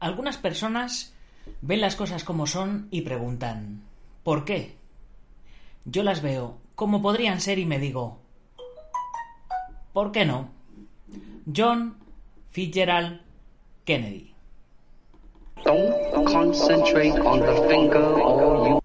Algunas personas ven las cosas como son y preguntan ¿por qué? Yo las veo como podrían ser y me digo ¿por qué no? John Fitzgerald Kennedy. Don't concentrate on the finger or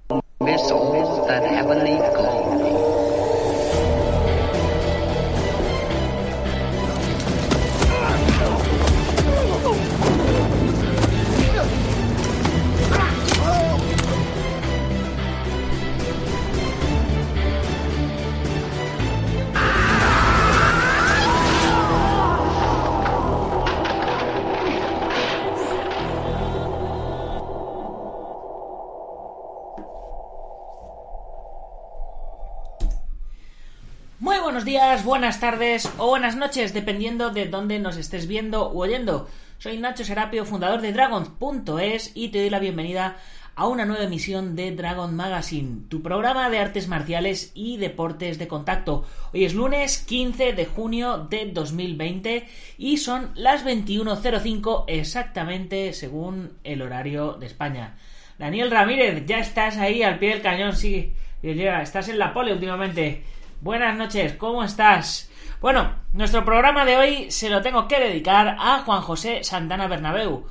buenas tardes o buenas noches, dependiendo de dónde nos estés viendo u oyendo. Soy Nacho Serapio, fundador de Dragons.es y te doy la bienvenida a una nueva emisión de Dragon Magazine, tu programa de artes marciales y deportes de contacto. Hoy es lunes 15 de junio de 2020 y son las 21.05 exactamente según el horario de España. Daniel Ramírez, ya estás ahí al pie del cañón, sí, estás en la pole últimamente. Buenas noches, ¿cómo estás? Bueno, nuestro programa de hoy se lo tengo que dedicar a Juan José Santana Bernabeu,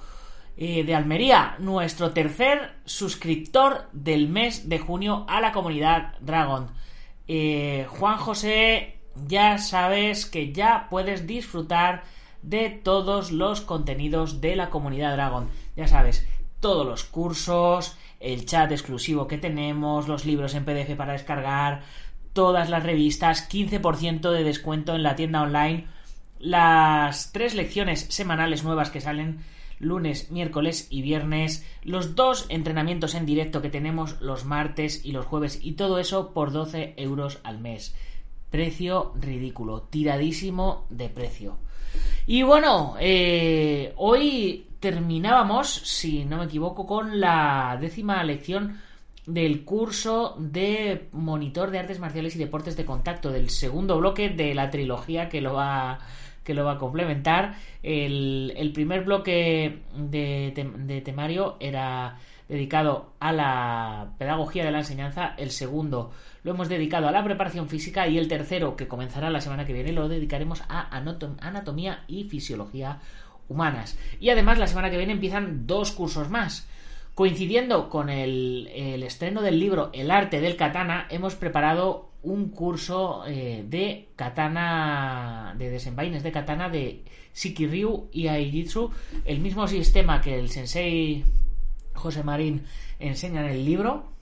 eh, de Almería, nuestro tercer suscriptor del mes de junio a la comunidad Dragon. Eh, Juan José, ya sabes que ya puedes disfrutar de todos los contenidos de la comunidad Dragon. Ya sabes, todos los cursos, el chat exclusivo que tenemos, los libros en PDF para descargar, todas las revistas, 15% de descuento en la tienda online, las tres lecciones semanales nuevas que salen lunes, miércoles y viernes, los dos entrenamientos en directo que tenemos los martes y los jueves y todo eso por 12 euros al mes. Precio ridículo, tiradísimo de precio. Y bueno, eh, hoy terminábamos, si no me equivoco, con la décima lección del curso de monitor de artes marciales y deportes de contacto, del segundo bloque de la trilogía que lo va, que lo va a complementar. El, el primer bloque de, de, temario era dedicado a la pedagogía de la enseñanza, el segundo lo hemos dedicado a la preparación física y el tercero, que comenzará la semana que viene, lo dedicaremos a anatomía y fisiología humanas. Y además la semana que viene empiezan dos cursos más. Coincidiendo con el, estreno del libro El arte del katana, hemos preparado un curso eh, de katana, de desenvaines de katana de Shikiryu y Aijitsu, el mismo sistema que el sensei José Marín enseña en el libro,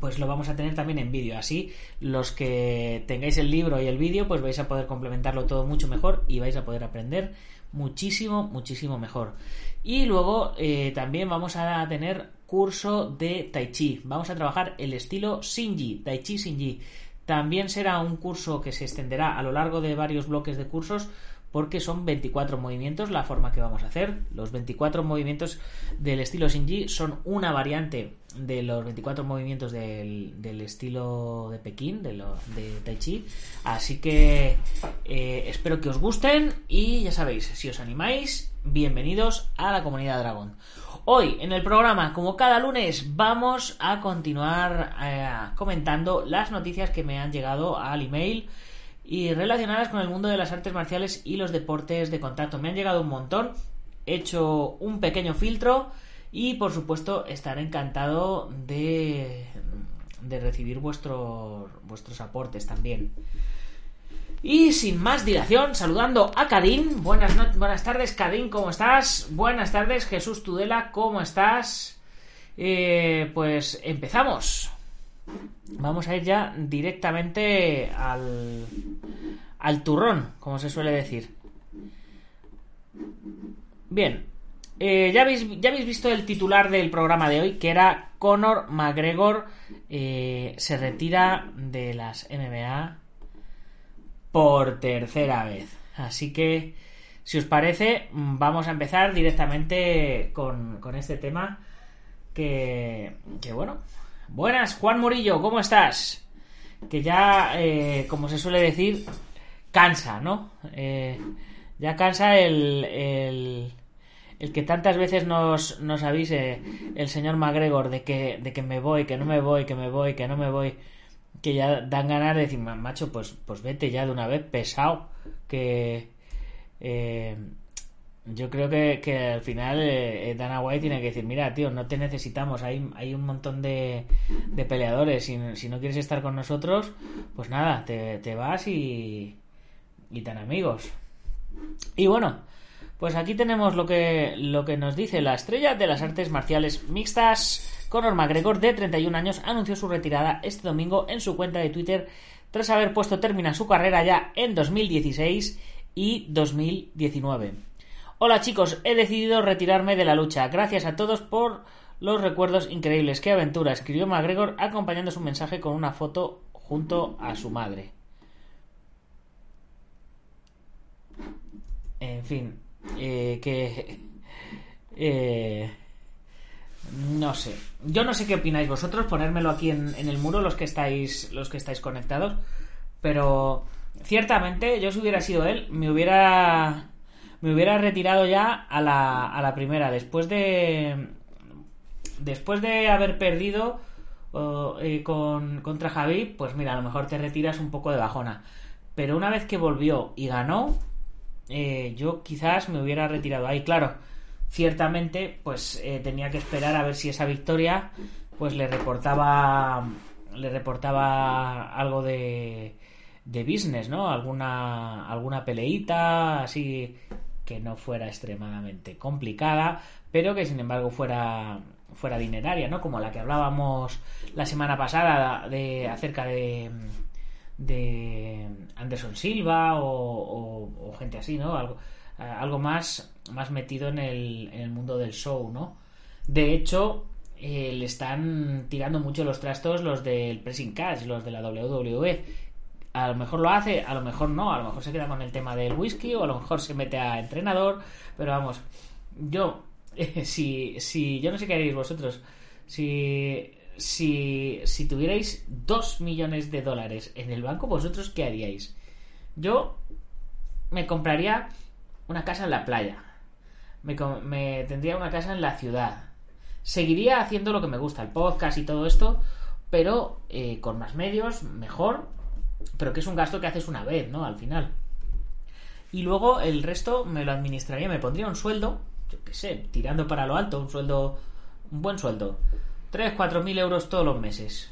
pues lo vamos a tener también en vídeo. Así, los que tengáis el libro y el vídeo, pues vais a poder complementarlo todo mucho mejor y vais a poder aprender muchísimo, muchísimo mejor. Y luego eh, también vamos a tener curso de Tai Chi. Vamos a trabajar el estilo Shinji, Tai Chi Shinji. También será un curso que se extenderá a lo largo de varios bloques de cursos porque son 24 movimientos la forma que vamos a hacer. Los 24 movimientos del estilo Shinji son una variante de los 24 movimientos del, del estilo de Pekín, de, lo, de Tai Chi. Así que eh, espero que os gusten y ya sabéis, si os animáis, bienvenidos a la comunidad Dragón. Hoy en el programa, como cada lunes, vamos a continuar eh, comentando las noticias que me han llegado al email y relacionadas con el mundo de las artes marciales y los deportes de contacto. Me han llegado un montón, he hecho un pequeño filtro y por supuesto estaré encantado de, de recibir vuestros, vuestros aportes también. Y sin más dilación, saludando a Cadín. Buenas, no buenas tardes, Cadín, ¿cómo estás? Buenas tardes, Jesús Tudela, ¿cómo estás? Eh, pues empezamos. Vamos a ir ya directamente al, al turrón, como se suele decir. Bien, eh, ya, habéis, ya habéis visto el titular del programa de hoy, que era Conor McGregor eh, se retira de las MMA por tercera vez. Así que, si os parece, vamos a empezar directamente con, con este tema que, que, bueno. Buenas, Juan Murillo, ¿cómo estás? Que ya, eh, como se suele decir, cansa, ¿no? Eh, ya cansa el, el, el que tantas veces nos, nos avise el señor McGregor de que, de que me voy, que no me voy, que me voy, que no me voy, que ya dan ganas de decir, macho, pues, pues vete ya de una vez, pesado, que eh, yo creo que, al final eh, Dana White tiene que decir, mira, tío, no te necesitamos, hay, un montón de, de peleadores, si, si no quieres estar con nosotros, pues nada, te, te vas y, y tan amigos. Y bueno, pues aquí tenemos lo que, lo que nos dice la estrella de las artes marciales mixtas. Conor McGregor, de 31 años, anunció su retirada este domingo en su cuenta de Twitter tras haber puesto término a su carrera ya en 2016 y 2019. Hola chicos, he decidido retirarme de la lucha. Gracias a todos por los recuerdos increíbles. ¡Qué aventura! escribió McGregor acompañando su mensaje con una foto junto a su madre. En fin, eh, que... Eh, no sé. Yo no sé qué opináis vosotros. Ponérmelo aquí en, en, el muro los que estáis los que estáis conectados. Pero ciertamente, yo si hubiera sido él, me hubiera me hubiera retirado ya a la, a la primera. Después de después de haber perdido eh, con, contra Javi, pues mira, a lo mejor te retiras un poco de bajona. Pero una vez que volvió y ganó, eh, yo quizás me hubiera retirado ahí. Claro, ciertamente, pues eh, tenía que esperar a ver si esa victoria, pues le reportaba, le reportaba algo de, de business, ¿no? Alguna, alguna peleita así que no fuera extremadamente complicada, pero que sin embargo fuera fuera dineraria, ¿no? Como la que hablábamos la semana pasada de acerca de de Anderson Silva o, gente así, ¿no? Algo, algo más, más metido en el, mundo del show, ¿no? De hecho, eh, le están tirando mucho los trastos los del pressing catch, los de la WWE. A lo mejor lo hace, a lo mejor no, a lo mejor se queda con el tema del whisky o a lo mejor se mete a entrenador, pero vamos, yo, si, si, yo no sé qué haréis vosotros, si si, si tuvierais 2 millones de dólares en el banco, ¿vosotros qué haríais? Yo me compraría una casa en la playa. Me, me, tendría una casa en la ciudad. Seguiría haciendo lo que me gusta, el podcast y todo esto, pero eh, con más medios, mejor. Pero que es un gasto que haces una vez, ¿no? Al final. Y luego el resto me lo administraría, me pondría un sueldo, yo qué sé, tirando para lo alto, un sueldo, un buen sueldo 3, 4 mil euros todos los meses.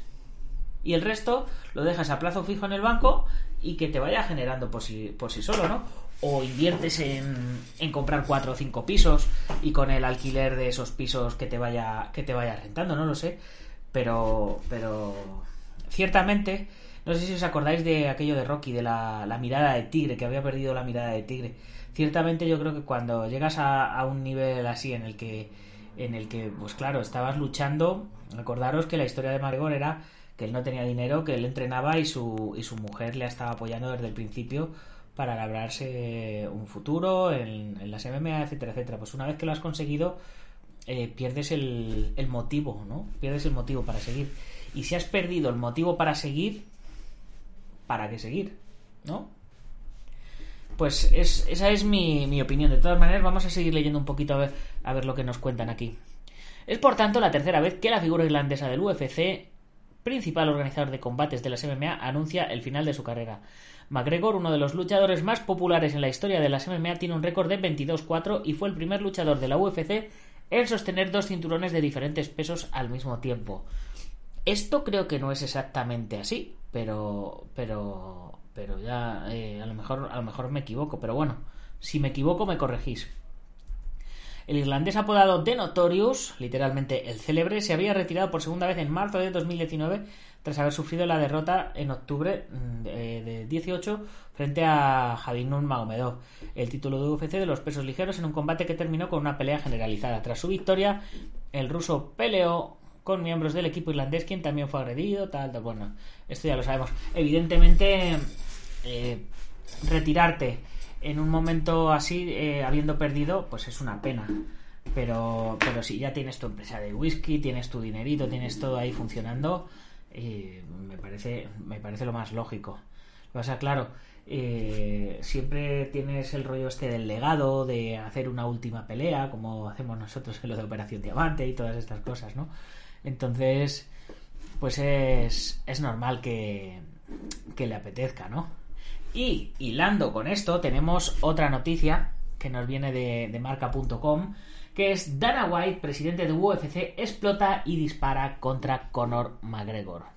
Y el resto lo dejas a plazo fijo en el banco y que te vaya generando por sí, por sí solo, ¿no? O inviertes en, en comprar 4 o 5 pisos y con el alquiler de esos pisos que te vaya, que te vaya rentando, no lo sé. Pero, pero ciertamente, no sé si os acordáis de aquello de Rocky, de la, mirada de tigre, que había perdido la mirada de tigre. Ciertamente yo creo que cuando llegas a, un nivel así en el que en el que, pues claro, estabas luchando. Recordaros que la historia de Margot era que él no tenía dinero, que él entrenaba y su, y su mujer le estaba apoyando desde el principio para labrarse un futuro en, en las MMA, etcétera, etcétera. Pues una vez que lo has conseguido, eh, pierdes el, el motivo, ¿no? Pierdes el motivo para seguir. Y si has perdido el motivo para seguir, ¿para qué seguir? ¿No? Pues es, esa es mi, opinión. De todas maneras, vamos a seguir leyendo un poquito a ver, a ver lo que nos cuentan aquí. Es por tanto la tercera vez que la figura irlandesa del UFC, principal organizador de combates de las MMA, anuncia el final de su carrera. McGregor, uno de los luchadores más populares en la historia de las MMA, tiene un récord de 22-4 y fue el primer luchador de la UFC en sostener dos cinturones de diferentes pesos al mismo tiempo. Esto creo que no es exactamente así, pero, pero pero ya eh, a lo mejor a lo mejor me equivoco, pero bueno, si me equivoco me corregís. El irlandés apodado The Notorious, literalmente el célebre, se había retirado por segunda vez en marzo de 2019 tras haber sufrido la derrota en octubre mm, de, 18 frente a Javid Nurmagomedov, el título de UFC de los pesos ligeros en un combate que terminó con una pelea generalizada. Tras su victoria, el ruso peleó con miembros del equipo irlandés, quien también fue agredido, tal, tal, bueno, esto ya lo sabemos. Evidentemente, eh, retirarte en un momento así, eh, habiendo perdido, pues es una pena. Pero, pero si ya tienes tu empresa de whisky, tienes tu dinerito, tienes todo ahí funcionando, eh, me, parece, me parece lo más lógico. O sea, claro, eh, siempre tienes el rollo este del legado, de hacer una última pelea, como hacemos nosotros en lo de Operación Diamante y todas estas cosas, ¿no? Entonces, pues es, es normal que, que le apetezca, ¿no? Y hilando con esto, tenemos otra noticia que nos viene de, de marca.com, que es Dana White, presidente de UFC, explota y dispara contra Conor McGregor.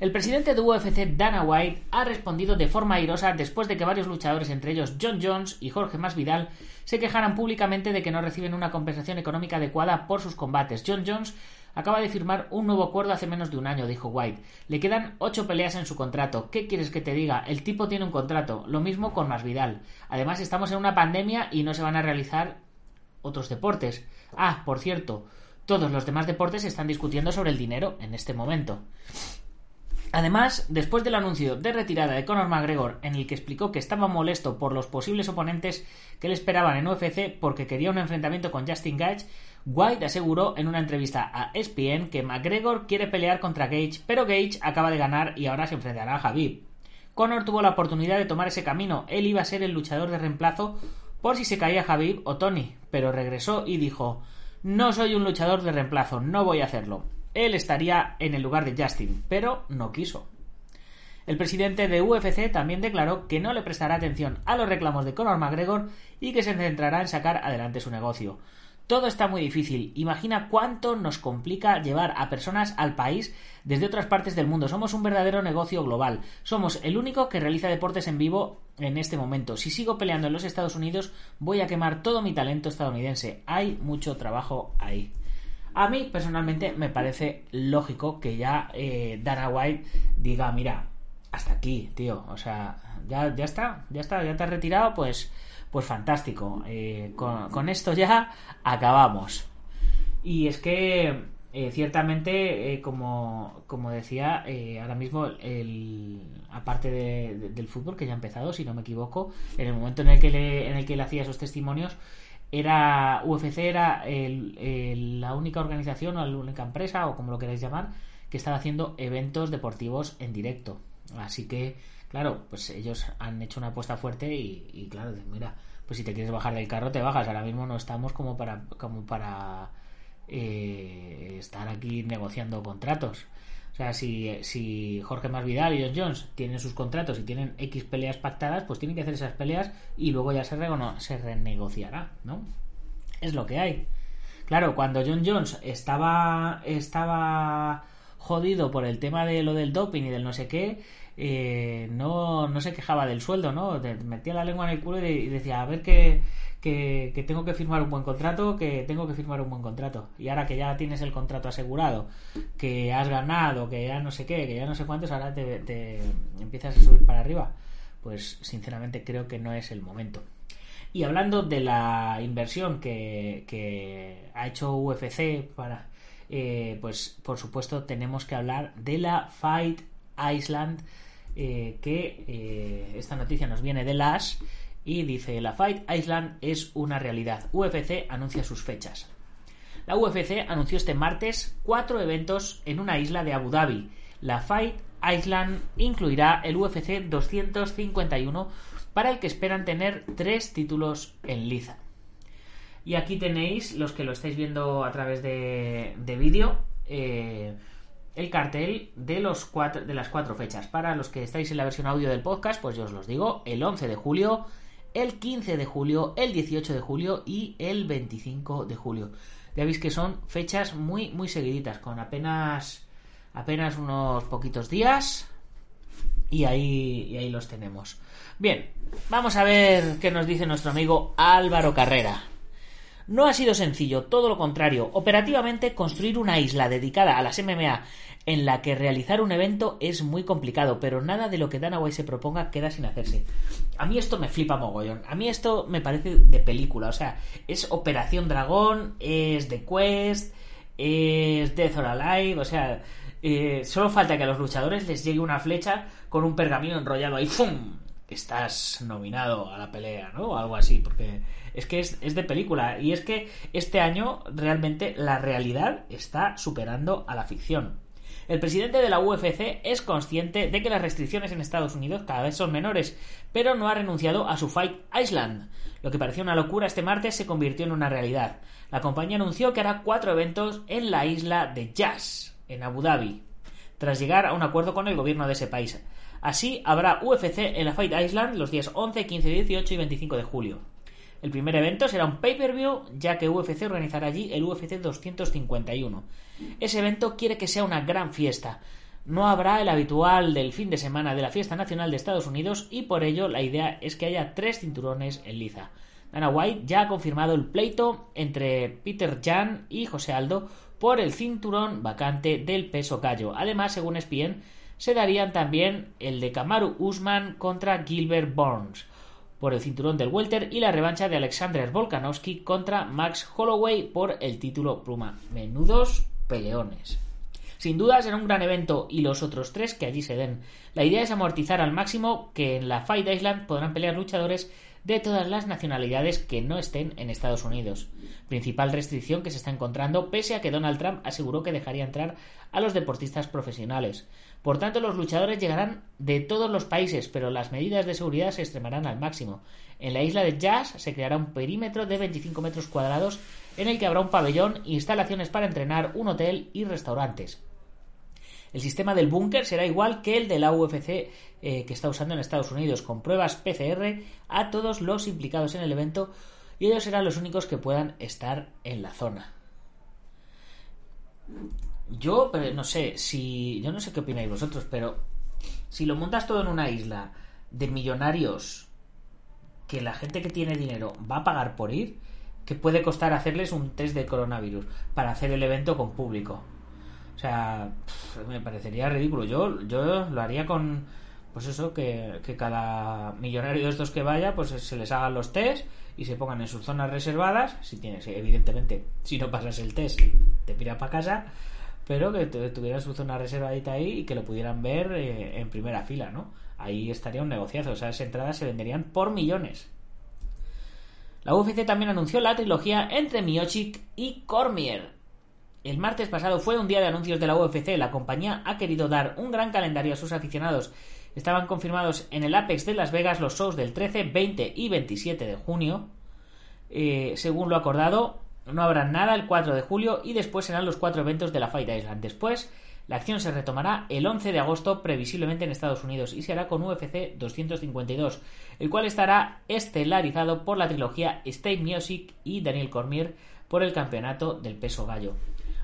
El presidente de UFC, Dana White, ha respondido de forma airosa después de que varios luchadores, entre ellos John Jones y Jorge Masvidal, se quejaran públicamente de que no reciben una compensación económica adecuada por sus combates. John Jones acaba de firmar un nuevo acuerdo hace menos de un año, dijo White. Le quedan ocho peleas en su contrato. ¿Qué quieres que te diga? El tipo tiene un contrato. Lo mismo con Masvidal. Además, estamos en una pandemia y no se van a realizar otros deportes. Ah, por cierto, todos los demás deportes están discutiendo sobre el dinero en este momento. Además, después del anuncio de retirada de Conor McGregor, en el que explicó que estaba molesto por los posibles oponentes que le esperaban en UFC porque quería un enfrentamiento con Justin Gage, White aseguró en una entrevista a ESPN que McGregor quiere pelear contra Gage, pero Gage acaba de ganar y ahora se enfrentará a Javib. Conor tuvo la oportunidad de tomar ese camino, él iba a ser el luchador de reemplazo por si se caía Javib o Tony, pero regresó y dijo No soy un luchador de reemplazo, no voy a hacerlo él estaría en el lugar de Justin, pero no quiso. El presidente de UFC también declaró que no le prestará atención a los reclamos de Conor McGregor y que se centrará en sacar adelante su negocio. Todo está muy difícil. Imagina cuánto nos complica llevar a personas al país desde otras partes del mundo. Somos un verdadero negocio global. Somos el único que realiza deportes en vivo en este momento. Si sigo peleando en los Estados Unidos, voy a quemar todo mi talento estadounidense. Hay mucho trabajo ahí. A mí personalmente me parece lógico que ya eh, Dana White diga, mira, hasta aquí, tío, o sea, ya, ya está, ya está, ya te has retirado, pues, pues fantástico. Eh, con, esto ya acabamos. Y es que eh, ciertamente, como, como decía, ahora mismo, el, aparte del fútbol, que ya ha empezado, si no me equivoco, en el momento en el que le, en el que le hacía esos testimonios, era UFC era la única organización o la única empresa o como lo queráis llamar que estaba haciendo eventos deportivos en directo así que claro pues ellos han hecho una apuesta fuerte y, claro mira pues si te quieres bajar del carro te bajas ahora mismo no estamos como para como para eh, estar aquí negociando contratos o sea, si, si Jorge Masvidal y John Jones tienen sus contratos y tienen X peleas pactadas, pues tienen que hacer esas peleas y luego ya se, se renegociará, ¿no? Es lo que hay. Claro, cuando John Jones estaba, estaba jodido por el tema de lo del doping y del no sé qué, eh, no, no se quejaba del sueldo, ¿no? Metía la lengua en el culo y decía, a ver qué, que, tengo que firmar un buen contrato, que tengo que firmar un buen contrato. Y ahora que ya tienes el contrato asegurado, que has ganado, que ya no sé qué, que ya no sé cuántos, ahora te, empiezas a subir para arriba. Pues sinceramente creo que no es el momento. Y hablando de la inversión que, que ha hecho UFC para... Eh, pues por supuesto tenemos que hablar de la Fight Island eh, que eh, esta noticia nos viene de las y dice la Fight Island es una realidad. UFC anuncia sus fechas. La UFC anunció este martes cuatro eventos en una isla de Abu Dhabi. La Fight Island incluirá el UFC 251 para el que esperan tener tres títulos en liza. Y aquí tenéis, los que lo estáis viendo a través de, vídeo, eh, el cartel de, los cuatro, de las cuatro fechas. Para los que estáis en la versión audio del podcast, pues yo os los digo, el 11 de julio, el 15 de julio, el 18 de julio y el 25 de julio. Ya veis que son fechas muy muy seguiditas con apenas apenas unos poquitos días y ahí y ahí los tenemos. Bien, vamos a ver qué nos dice nuestro amigo Álvaro Carrera. No ha sido sencillo, todo lo contrario. Operativamente, construir una isla dedicada a las MMA en la que realizar un evento es muy complicado, pero nada de lo que Dana White se proponga queda sin hacerse. A mí esto me flipa mogollón. A mí esto me parece de película. O sea, es Operación Dragón, es The Quest, es Death or Alive. O sea, eh, solo falta que a los luchadores les llegue una flecha con un pergamino enrollado ahí. ¡Fum! Estás nominado a la pelea, ¿no? O algo así, porque es que es, de película. Y es que este año realmente la realidad está superando a la ficción. El presidente de la UFC es consciente de que las restricciones en Estados Unidos cada vez son menores, pero no ha renunciado a su Fight Island. Lo que parecía una locura este martes se convirtió en una realidad. La compañía anunció que hará cuatro eventos en la isla de Jazz, en Abu Dhabi, tras llegar a un acuerdo con el gobierno de ese país. Así habrá UFC en la Fight Island los días 11, 15, 18 y 25 de julio. El primer evento será un pay-per-view, ya que UFC organizará allí el UFC 251. Ese evento quiere que sea una gran fiesta. No habrá el habitual del fin de semana de la fiesta nacional de Estados Unidos y por ello la idea es que haya tres cinturones en liza. Dana White ya ha confirmado el pleito entre Peter Jan y José Aldo por el cinturón vacante del peso gallo. Además, según ESPN, se darían también el de Kamaru Usman contra Gilbert Burns por el cinturón del welter y la revancha de Alexander Volkanovski contra Max Holloway por el título pluma. Menudos peleones. Sin duda será un gran evento y los otros tres que allí se den. La idea es amortizar al máximo que en la Fight Island podrán pelear luchadores de todas las nacionalidades que no estén en Estados Unidos. Principal restricción que se está encontrando pese a que Donald Trump aseguró que dejaría entrar a los deportistas profesionales. Por tanto, los luchadores llegarán de todos los países, pero las medidas de seguridad se extremarán al máximo. En la isla de Jazz se creará un perímetro de 25 metros cuadrados en el que habrá un pabellón, instalaciones para entrenar, un hotel y restaurantes. El sistema del búnker será igual que el de la UFC eh, que está usando en Estados Unidos, con pruebas PCR a todos los implicados en el evento y ellos serán los únicos que puedan estar en la zona. Yo, pero no sé, si. Yo no sé qué opináis vosotros, pero. Si lo montas todo en una isla de millonarios que la gente que tiene dinero va a pagar por ir, que puede costar hacerles un test de coronavirus para hacer el evento con público. O sea, me parecería ridículo. Yo, yo lo haría con, pues eso, que, que, cada millonario de estos que vaya, pues se les hagan los test y se pongan en sus zonas reservadas. Si tienes, evidentemente, si no pasas el test, te pira para casa pero que tuviera su zona reservadita ahí y que lo pudieran ver eh, en primera fila, ¿no? Ahí estaría un negociazo, o sea, esas entradas se venderían por millones. La UFC también anunció la trilogía entre Miocic y Cormier. El martes pasado fue un día de anuncios de la UFC. La compañía ha querido dar un gran calendario a sus aficionados. Estaban confirmados en el Apex de Las Vegas los shows del 13, 20 y 27 de junio. Eh, según lo acordado, no habrá nada el 4 de julio y después serán los cuatro eventos de la Fight Island. Después, la acción se retomará el 11 de agosto, previsiblemente en Estados Unidos, y se hará con UFC 252, el cual estará estelarizado por la trilogía Stay Music y Daniel Cormier por el campeonato del peso gallo.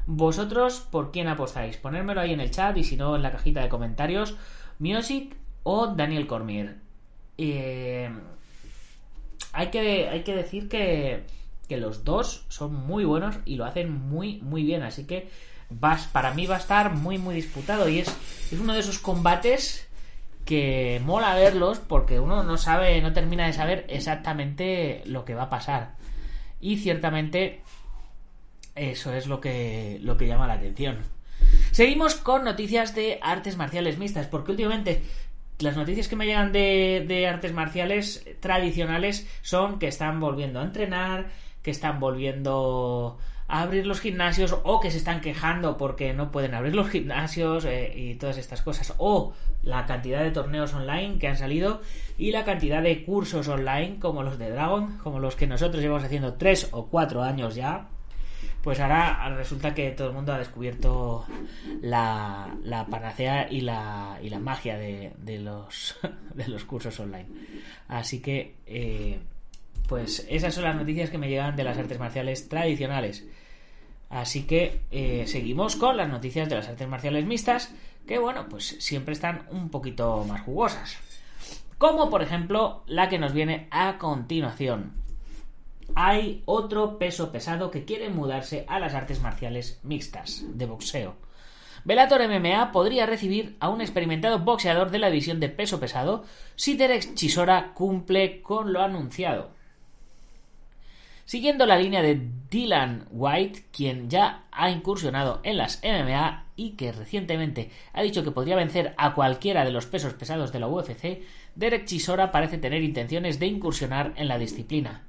¿Vosotros por quién apostáis? Ponérmelo ahí en el chat y si no en la cajita de comentarios. Music o Daniel Cormier. Eh, hay, que, hay que decir que que los dos son muy buenos y lo hacen muy, muy bien. Así que vas, para mí va a estar muy, muy disputado. Y es, es uno de esos combates que mola verlos porque uno no sabe, no termina de saber exactamente lo que va a pasar. Y ciertamente eso es lo que, lo que llama la atención. Seguimos con noticias de artes marciales mixtas, porque últimamente las noticias que me llegan de, de artes marciales tradicionales son que están volviendo a entrenar, que están volviendo a abrir los gimnasios o que se están quejando porque no pueden abrir los gimnasios eh, y todas estas cosas. O la cantidad de torneos online que han salido y la cantidad de cursos online como los de Dragon como los que nosotros llevamos haciendo tres o cuatro años ya pues ahora resulta que todo el mundo ha descubierto la, la panacea y la, y la magia de, los, de los cursos online. Así que eh, pues esas son las noticias que me llegan de las artes marciales tradicionales. Así que eh, seguimos con las noticias de las artes marciales mixtas, que bueno, pues siempre están un poquito más jugosas. Como por ejemplo la que nos viene a continuación. Hay otro peso pesado que quiere mudarse a las artes marciales mixtas de boxeo. Bellator MMA podría recibir a un experimentado boxeador de la división de peso pesado si Derek Chisora cumple con lo anunciado. Siguiendo la línea de Dylan White, quien ya ha incursionado en las MMA y que recientemente ha dicho que podría vencer a cualquiera de los pesos pesados de la UFC, Derek Chisora parece tener intenciones de incursionar en la disciplina.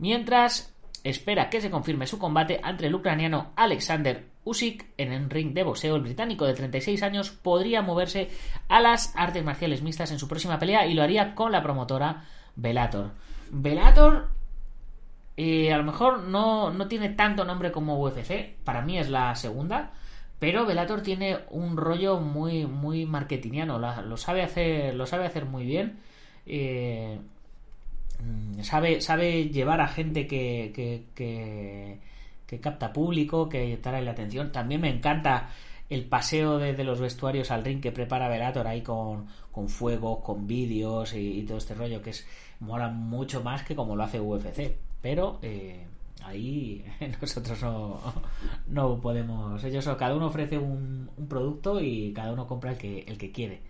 Mientras espera que se confirme su combate ante el ucraniano Alexander Usyk en el ring de boxeo. El británico de 36 años podría moverse a las artes marciales mixtas en su próxima pelea y lo haría con la promotora Bellator. Bellator eh, a lo mejor no, no tiene tanto nombre como UFC, para mí es la segunda, pero Bellator tiene un rollo muy, muy marketingiano, lo sabe hacer, lo sabe hacer muy bien. Eh, sabe, sabe llevar a gente que, que, que, capta público, que trae la atención. También me encanta el paseo de, los vestuarios al ring que prepara Velator ahí con, con fuego, con vídeos y, todo este rollo que es mola mucho más que como lo hace UFC. Pero eh, ahí nosotros no, no podemos. Cada uno ofrece un, producto y cada uno compra el que, el que quiere.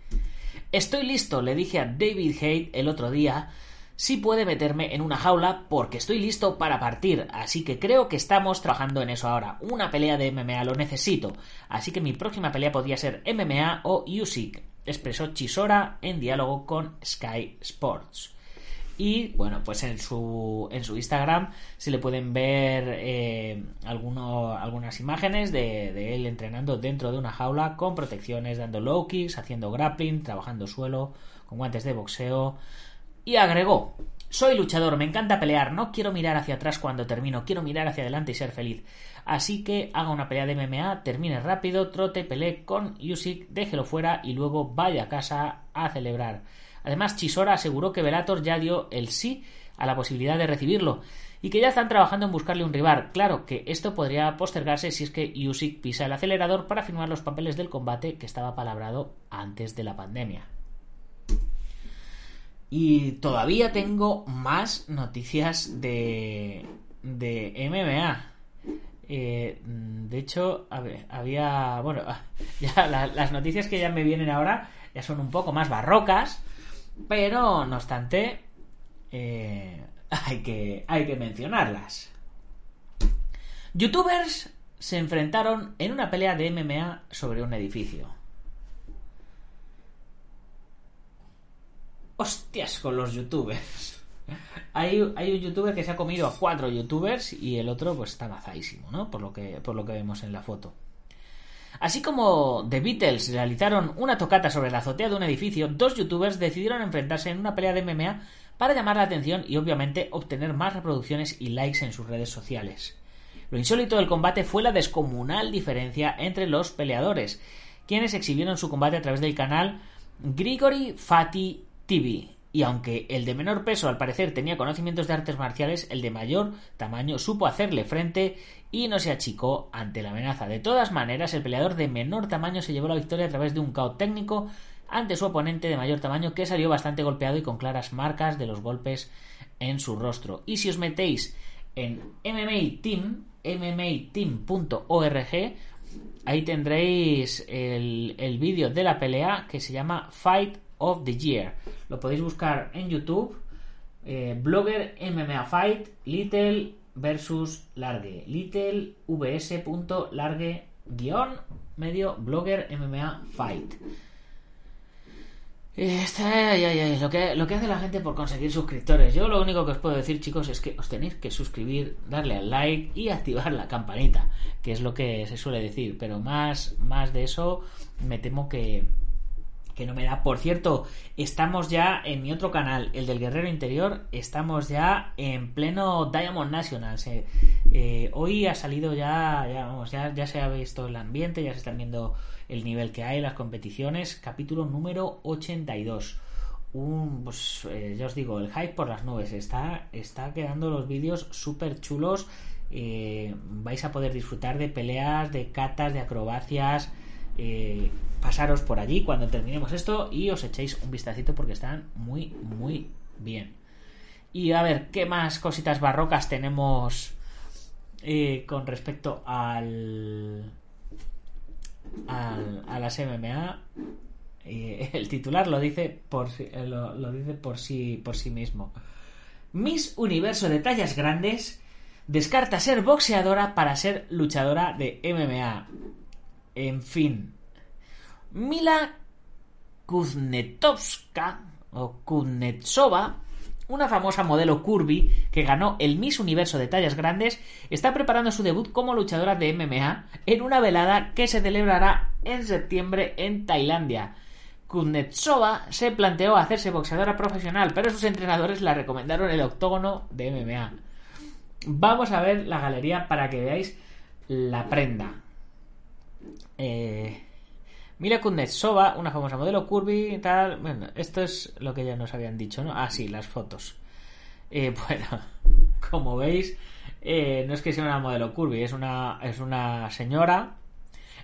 Estoy listo, le dije a David Haight el otro día sí puede meterme en una jaula porque estoy listo para partir, así que creo que estamos trabajando en eso ahora. Una pelea de MMA lo necesito, así que mi próxima pelea podría ser MMA o Usyk, expresó Chisora en diálogo con Sky Sports. Y bueno, pues en su, en su Instagram se le pueden ver eh, algunas imágenes de, él entrenando dentro de una jaula con protecciones, dando low kicks, haciendo grappling, trabajando suelo, con guantes de boxeo. Y agregó, soy luchador, me encanta pelear, no quiero mirar hacia atrás cuando termino, quiero mirar hacia adelante y ser feliz. Así que haga una pelea de MMA, termine rápido, trote, pelee con Usyk, déjelo fuera y luego vaya a casa a celebrar. Además, Chisora aseguró que Velator ya dio el sí a la posibilidad de recibirlo y que ya están trabajando en buscarle un rival. Claro que esto podría postergarse si es que Usyk pisa el acelerador para firmar los papeles del combate que estaba palabrado antes de la pandemia. Y todavía tengo más noticias de, de MMA. Eh, de hecho, había. Bueno, ya las noticias que ya me vienen ahora ya son un poco más barrocas. Pero, no obstante, eh, hay, que, hay que mencionarlas. Youtubers se enfrentaron en una pelea de MMA sobre un edificio. hostias con los youtubers. Hay, hay, un youtuber que se ha comido a cuatro youtubers y el otro pues está mazadísimo, ¿no? Por lo que, por lo que vemos en la foto. Así como The Beatles realizaron una tocata sobre la azotea de un edificio, dos youtubers decidieron enfrentarse en una pelea de MMA para llamar la atención y obviamente obtener más reproducciones y likes en sus redes sociales. Lo insólito del combate fue la descomunal diferencia entre los peleadores, quienes exhibieron su combate a través del canal Grigory Fati TV. Y aunque el de menor peso al parecer tenía conocimientos de artes marciales, el de mayor tamaño supo hacerle frente y no se achicó ante la amenaza. De todas maneras, el peleador de menor tamaño se llevó la victoria a través de un KO técnico ante su oponente de mayor tamaño que salió bastante golpeado y con claras marcas de los golpes en su rostro. Y si os metéis en MMA Team, mmateam.org, ahí tendréis el, el vídeo de la pelea que se llama Fight of the Year. Lo podéis buscar en YouTube. Eh, blogger MMA Fight Little versus Largue. Little vs.largue guion medio blogger MMA Fight. Eh, lo, que, lo que hace la gente por conseguir suscriptores. Yo lo único que os puedo decir, chicos, es que os tenéis que suscribir, darle al like y activar la campanita, que es lo que se suele decir. Pero más, más de eso, me temo que, que no me da. Por cierto, estamos ya en mi otro canal, el del Guerrero Interior, estamos ya en pleno Diamond National. Eh, hoy ha salido ya, ya, vamos, ya, ya se ha visto el ambiente, ya se están viendo el nivel que hay, las competiciones. Capítulo número 82. Un, pues, eh, ya os digo, el hype por las nubes. Está, está quedando los vídeos súper chulos. Eh, vais a poder disfrutar de peleas, de catas, de acrobacias. Eh, pasaros por allí cuando terminemos esto y os echéis un vistacito porque están muy, muy bien. Y a ver, ¿qué más cositas barrocas tenemos eh, con respecto al, al a las MMA? Eh, el titular lo dice por lo, lo dice por sí por sí mismo. Miss Universo de tallas grandes descarta ser boxeadora para ser luchadora de MMA. En fin. Mila o Kuznetsova una famosa modelo curvy que ganó el Miss Universo de tallas grandes, está preparando su debut como luchadora de MMA en una velada que se celebrará en septiembre en Tailandia. Kuznetsova se planteó hacerse boxeadora profesional, pero sus entrenadores la recomendaron el octógono de MMA. Vamos a ver la galería para que veáis la prenda. Eh, Mila Kuznetsova, una famosa modelo curvy tal. Bueno, esto es lo que ya nos habían dicho, ¿no? Ah, sí, las fotos. Eh, bueno, como veis, eh, no es que sea una modelo curvy, es una, es una señora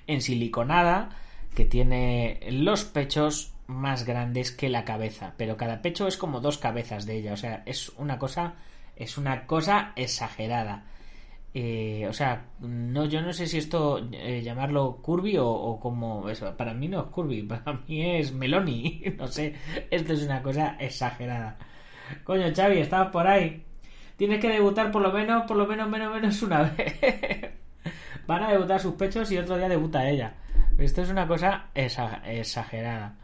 en siliconada que tiene los pechos más grandes que la cabeza, pero cada pecho es como dos cabezas de ella, o sea, es una cosa, es una cosa exagerada. Eh, o sea, no, yo no sé si esto eh, llamarlo curvy o, o como. Para mí no es curvy, para mí es meloni. No sé, esto es una cosa exagerada. Coño, Xavi, estabas por ahí. Tienes que debutar por lo menos, por lo menos, menos, menos una vez. Van a debutar sus pechos y otro día debuta ella. Esto es una cosa exagerada.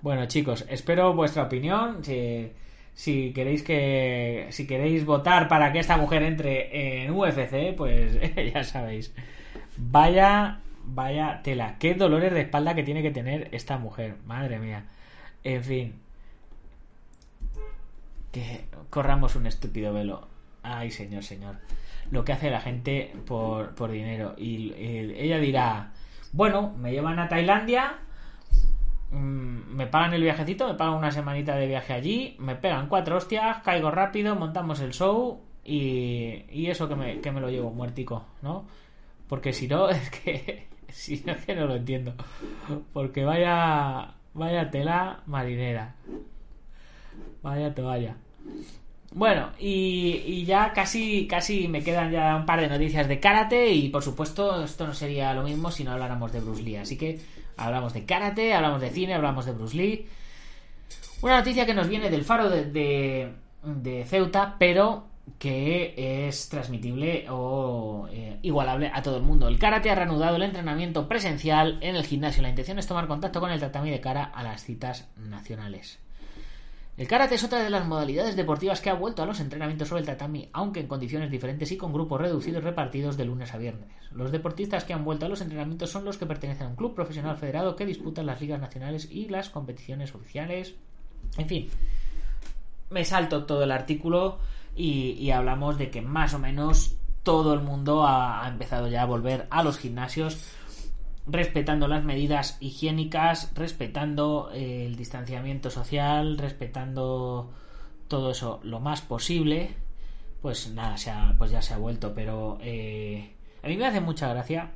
Bueno, chicos, espero vuestra opinión. Si, si queréis que si queréis votar para que esta mujer entre en UFC, pues ya sabéis. Vaya vaya tela, qué dolores de espalda que tiene que tener esta mujer, madre mía. En fin. Que corramos un estúpido velo. Ay, señor, señor. Lo que hace la gente por, por dinero. Y, y ella dirá, bueno, me llevan a Tailandia, me pagan el viajecito, me pagan una semanita de viaje allí, me pegan cuatro hostias, caigo rápido, montamos el show y, y eso que me, que me lo llevo muertico, ¿no? Porque si no, es que, si no es que no lo entiendo. Porque vaya, vaya tela marinera. Vaya toalla. Bueno, y, y, ya casi, casi me quedan ya un par de noticias de karate y por supuesto esto no sería lo mismo si no habláramos de Bruce Lee. Así que hablamos de karate, hablamos de cine, hablamos de Bruce Lee. Una noticia que nos viene del faro de, de, Ceuta, pero que es transmitible o eh, igualable a todo el mundo. El karate ha reanudado el entrenamiento presencial en el gimnasio. La intención es tomar contacto con el tatami de cara a las citas nacionales. El karate es otra de las modalidades deportivas que ha vuelto a los entrenamientos sobre el tatami, aunque en condiciones diferentes y con grupos reducidos repartidos de lunes a viernes. Los deportistas que han vuelto a los entrenamientos son los que pertenecen a un club profesional federado que disputan las ligas nacionales y las competiciones oficiales. En fin, me salto todo el artículo y, hablamos de que más o menos todo el mundo ha empezado ya a volver a los gimnasios respetando las medidas higiénicas, respetando eh, el distanciamiento social, respetando todo eso lo más posible, pues nada, se ha, pues ya se ha vuelto. Pero eh, a mí me hace mucha gracia,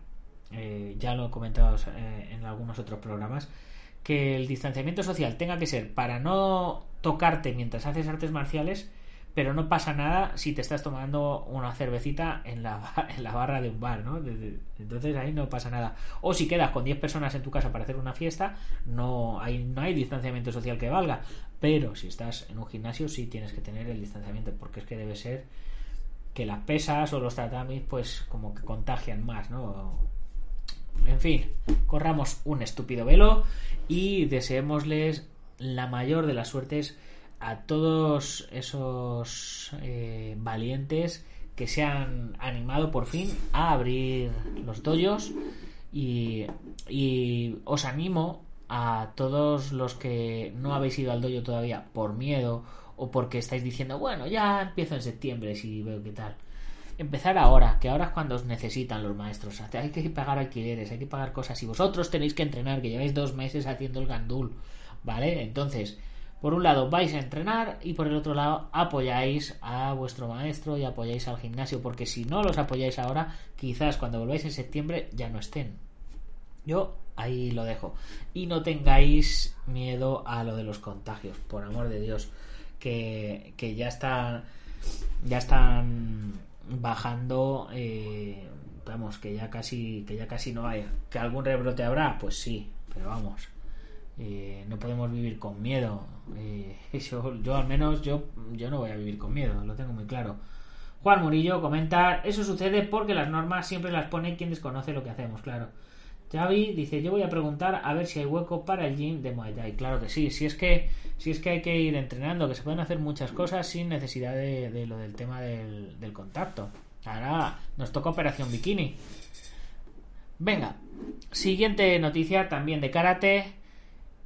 eh, ya lo he comentado eh, en algunos otros programas, que el distanciamiento social tenga que ser para no tocarte mientras haces artes marciales, pero no pasa nada si te estás tomando una cervecita en la, en la barra de un bar, ¿no? Entonces ahí no pasa nada. O si quedas con 10 personas en tu casa para hacer una fiesta, no hay, no hay distanciamiento social que valga. Pero si estás en un gimnasio, sí tienes que tener el distanciamiento, porque es que debe ser que las pesas o los tatamis, pues como que contagian más, ¿no? En fin, corramos un estúpido velo y deseémosles la mayor de las suertes a todos esos eh, valientes que se han animado por fin a abrir los doyos y, y, os animo a todos los que no habéis ido al dojo todavía por miedo o porque estáis diciendo bueno ya empiezo en septiembre si veo qué tal empezar ahora que ahora es cuando os necesitan los maestros. Hay que pagar alquileres hay que pagar cosas y vosotros tenéis que entrenar que lleváis dos meses haciendo el gandul vale entonces por un lado vais a entrenar y por el otro lado apoyáis a vuestro maestro y apoyáis al gimnasio, porque si no los apoyáis ahora, quizás cuando volváis en septiembre ya no estén. Yo ahí lo dejo. Y no tengáis miedo a lo de los contagios, por amor de Dios, que, que ya están ya están bajando eh, vamos que ya casi que ya casi no hay que algún rebrote habrá pues sí pero vamos eh, no podemos vivir con miedo. Eh, yo, al menos yo, yo no voy a vivir con miedo, lo tengo muy claro. Juan Murillo comenta, eso sucede porque las normas siempre las pone quien desconoce lo que hacemos, claro. Xavi dice, yo voy a preguntar a ver si hay hueco para el gym de Muay Thai. Claro que sí, si es que, si es que hay que ir entrenando, que se pueden hacer muchas cosas sin necesidad de, lo del tema del, del contacto. Ahora nos toca Operación Bikini. Venga, siguiente noticia también de karate.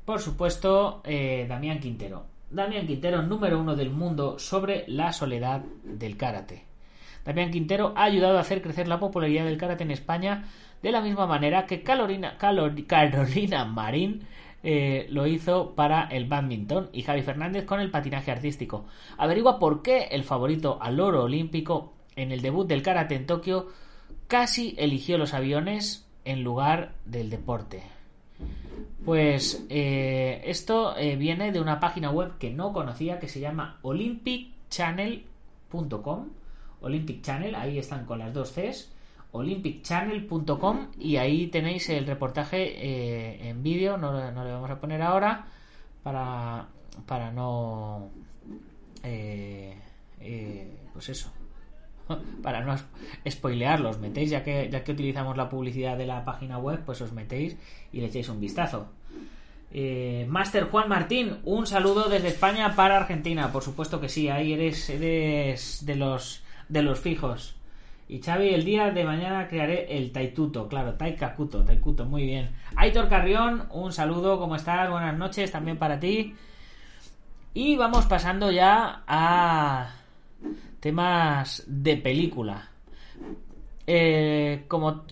Por supuesto, eh, Damián Quintero. Damián Quintero, número uno del mundo sobre la soledad del karate. Damián Quintero ha ayudado a hacer crecer la popularidad del karate en España de la misma manera que Carolina, Carolina Marín eh, lo hizo para el badminton y Javi Fernández con el patinaje artístico. Averigua por qué el favorito al oro olímpico en el debut del karate en Tokio casi eligió los aviones en lugar del deporte. Pues eh, esto eh, viene de una página web que no conocía que se llama olympicchannel.com. Olympic Channel, ahí están con las dos Cs. olympicchannel.com y ahí tenéis el reportaje eh, en vídeo, no, no, le vamos a poner ahora para, para no... pues eso, para no spoilearlos, metéis, ya que, ya que utilizamos la publicidad de la página web, pues os metéis y le echéis un vistazo. Eh, Master Juan Martín, un saludo desde España para Argentina, por supuesto que sí, ahí eres, eres de los de los fijos. Y Xavi, el día de mañana crearé el Taituto, claro, Taikakuto, Taikuto, muy bien. Aitor Carrión, un saludo, ¿cómo estás? Buenas noches también para ti. Y vamos pasando ya a temas de película. Eh, como,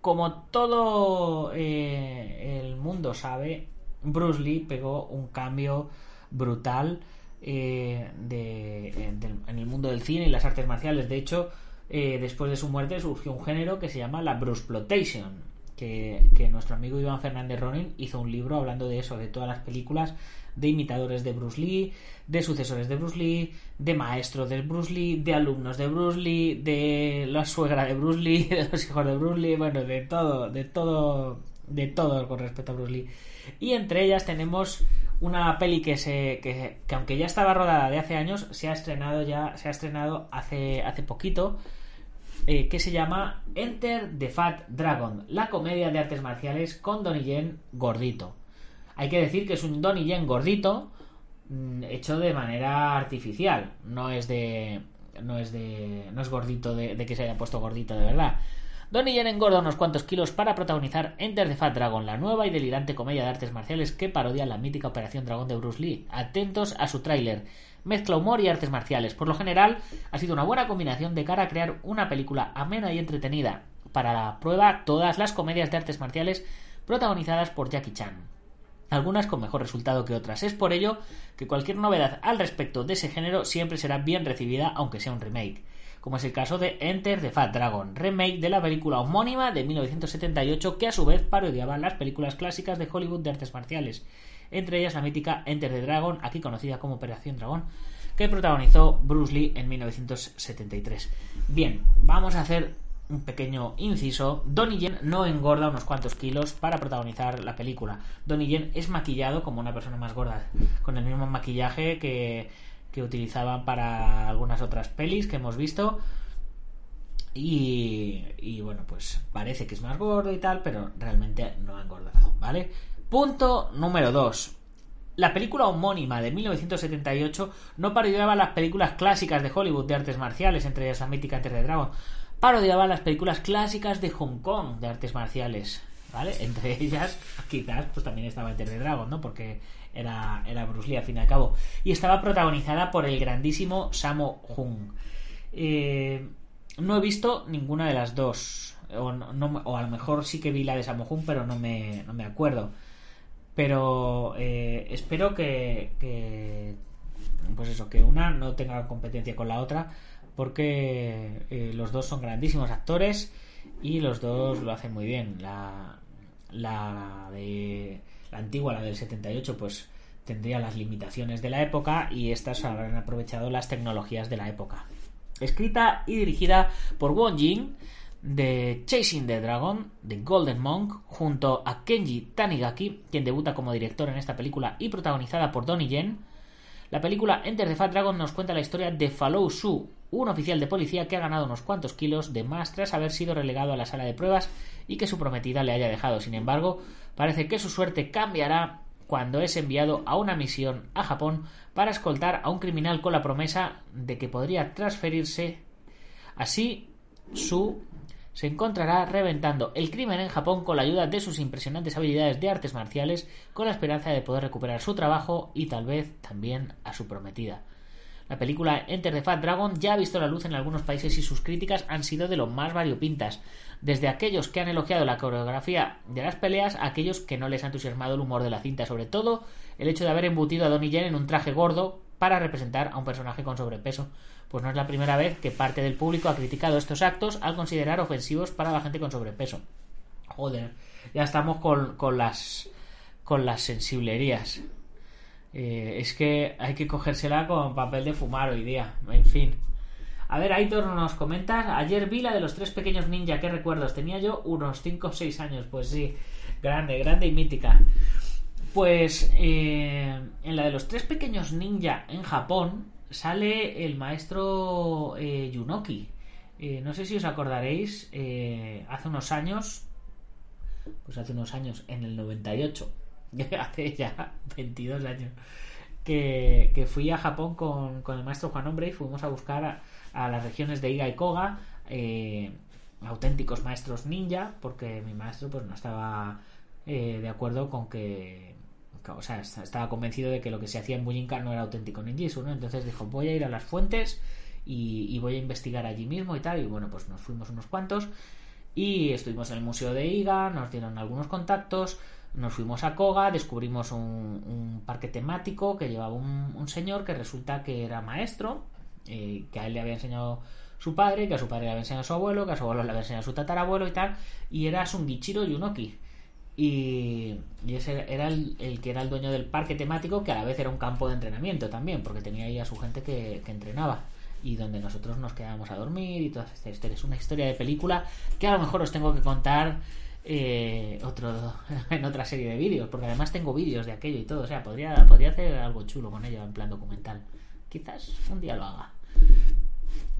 como todo eh, el mundo sabe, Bruce Lee pegó un cambio brutal eh, en el mundo del cine y las artes marciales. De hecho, después de su muerte surgió un género que se llama la Bruce Plotation. Que, que, nuestro amigo Iván Fernández Ronin hizo un libro hablando de eso, de todas las películas de imitadores de Bruce Lee, de sucesores de Bruce Lee, de maestros de Bruce Lee, de alumnos de Bruce Lee, de la suegra de Bruce Lee, de los hijos de Bruce Lee, bueno, de todo, de todo, de todo con respecto a Bruce Lee. Y entre ellas tenemos una peli que se que, aunque ya estaba rodada de hace años, se ha estrenado ya, se ha estrenado hace hace poquito. Eh, que se llama Enter the Fat Dragon, la comedia de artes marciales con Donnie Yen gordito. Hay que decir que es un Donnie Yen gordito mm, hecho de manera artificial. No es de. No es de. No es gordito de, que se haya puesto gordito de verdad. Donnie Yen engorda unos cuantos kilos para protagonizar Enter the Fat Dragon, la nueva y delirante comedia de artes marciales que parodia la mítica Operación Dragón de Bruce Lee. Atentos a su tráiler. Mezcla humor y artes marciales. Por lo general, ha sido una buena combinación de cara a crear una película amena y entretenida. Para la prueba, todas las comedias de artes marciales protagonizadas por Jackie Chan algunas con mejor resultado que otras. Es por ello que cualquier novedad al respecto de ese género siempre será bien recibida, aunque sea un remake, como es el caso de Enter the Fat Dragon, remake de la película homónima de 1978 que a su vez parodiaba las películas clásicas de Hollywood de artes marciales, entre ellas la mítica Enter the Dragon, aquí conocida como Operación Dragón, que protagonizó Bruce Lee en 1973. Bien, vamos a hacer un pequeño inciso, Donnie Yen no engorda unos cuantos kilos para protagonizar la película. Donnie Yen es maquillado como una persona más gorda, con el mismo maquillaje que, que utilizaban para algunas otras pelis que hemos visto. Y, y, bueno, pues parece que es más gordo y tal, pero realmente no ha engordado, ¿vale? Punto número 2. La película homónima de 1978 no parodiaba las películas clásicas de Hollywood de artes marciales, entre ellas la mítica Enter the Dragon, parodiaba las películas clásicas de Hong Kong de artes marciales, ¿vale? Entre ellas, quizás, pues también estaba Enter the Dragon, ¿no? Porque era, era Bruce Lee, al fin y al cabo. Y estaba protagonizada por el grandísimo Samo Hung. Eh, no he visto ninguna de las dos. O, a lo mejor sí que vi la de Samo Hung, pero no me, no me acuerdo. Pero eh, espero que, que, pues eso, que una no tenga competencia con la otra porque eh, los dos son grandísimos actores y los dos lo hacen muy bien. La, la de la antigua, la del 78, pues tendría las limitaciones de la época y estas habrán aprovechado las tecnologías de la época. Escrita y dirigida por Won Jin de Chasing the Dragon, de Golden Monk, junto a Kenji Tanigaki, quien debuta como director en esta película y protagonizada por Donnie Yen. La película Enter the Fat Dragon nos cuenta la historia de Falou Su, un oficial de policía que ha ganado unos cuantos kilos de más tras haber sido relegado a la sala de pruebas y que su prometida le haya dejado. Sin embargo, parece que su suerte cambiará cuando es enviado a una misión a Japón para escoltar a un criminal con la promesa de que podría transferirse. Así, su se encontrará reventando el crimen en Japón con la ayuda de sus impresionantes habilidades de artes marciales, con la esperanza de poder recuperar su trabajo y tal vez también a su prometida. La película Enter the Fat Dragon ya ha visto la luz en algunos países y sus críticas han sido de lo más variopintas, desde aquellos que han elogiado la coreografía de las peleas a aquellos que no les ha entusiasmado el humor de la cinta, sobre todo el hecho de haber embutido a Donnie Yen en un traje gordo para representar a un personaje con sobrepeso, pues no es la primera vez que parte del público ha criticado estos actos al considerar ofensivos para la gente con sobrepeso. Joder, ya estamos con, con las con las sensiblerías. Eh, es que hay que cogérsela con papel de fumar hoy día. En fin. A ver, Aitor nos comenta. Ayer vi la de los tres pequeños ninja. ¿Qué recuerdos? Tenía yo unos 5 o 6 años. Pues sí, grande, grande y mítica. Pues eh, en la de los tres pequeños ninja en Japón sale el maestro eh, Yunoki. no sé si os acordaréis, hace unos años, pues hace unos años, en el 98, hace ya 22 años, que, fui a Japón con, el maestro Juan Hombre y fuimos a buscar a, las regiones de Iga y Koga eh, auténticos maestros ninja, porque mi maestro pues no estaba eh, de acuerdo con que o sea, estaba convencido de que lo que se hacía en Bujinka no era auténtico ninjitsu, ¿no? Entonces dijo, voy a ir a las fuentes y, voy a investigar allí mismo y tal. Y bueno, pues nos fuimos unos cuantos y estuvimos en el museo de Iga, nos dieron algunos contactos, nos fuimos a Koga, descubrimos un, parque temático que llevaba un, señor que resulta que era maestro, eh, que a él le había enseñado su padre, que a su padre le había enseñado su abuelo, que a su abuelo le había enseñado su tatarabuelo y tal, y era Sungichiro Yunoki. Y, y ese era el, que era el dueño del parque temático, que a la vez era un campo de entrenamiento también, porque tenía ahí a su gente que, entrenaba y donde nosotros nos quedábamos a dormir y todas estas historias. Es una historia de película que a lo mejor os tengo que contar eh, otro en otra serie de vídeos, porque además tengo vídeos de aquello y todo, o sea, podría, podría hacer algo chulo con ello en plan documental. Quizás un día lo haga.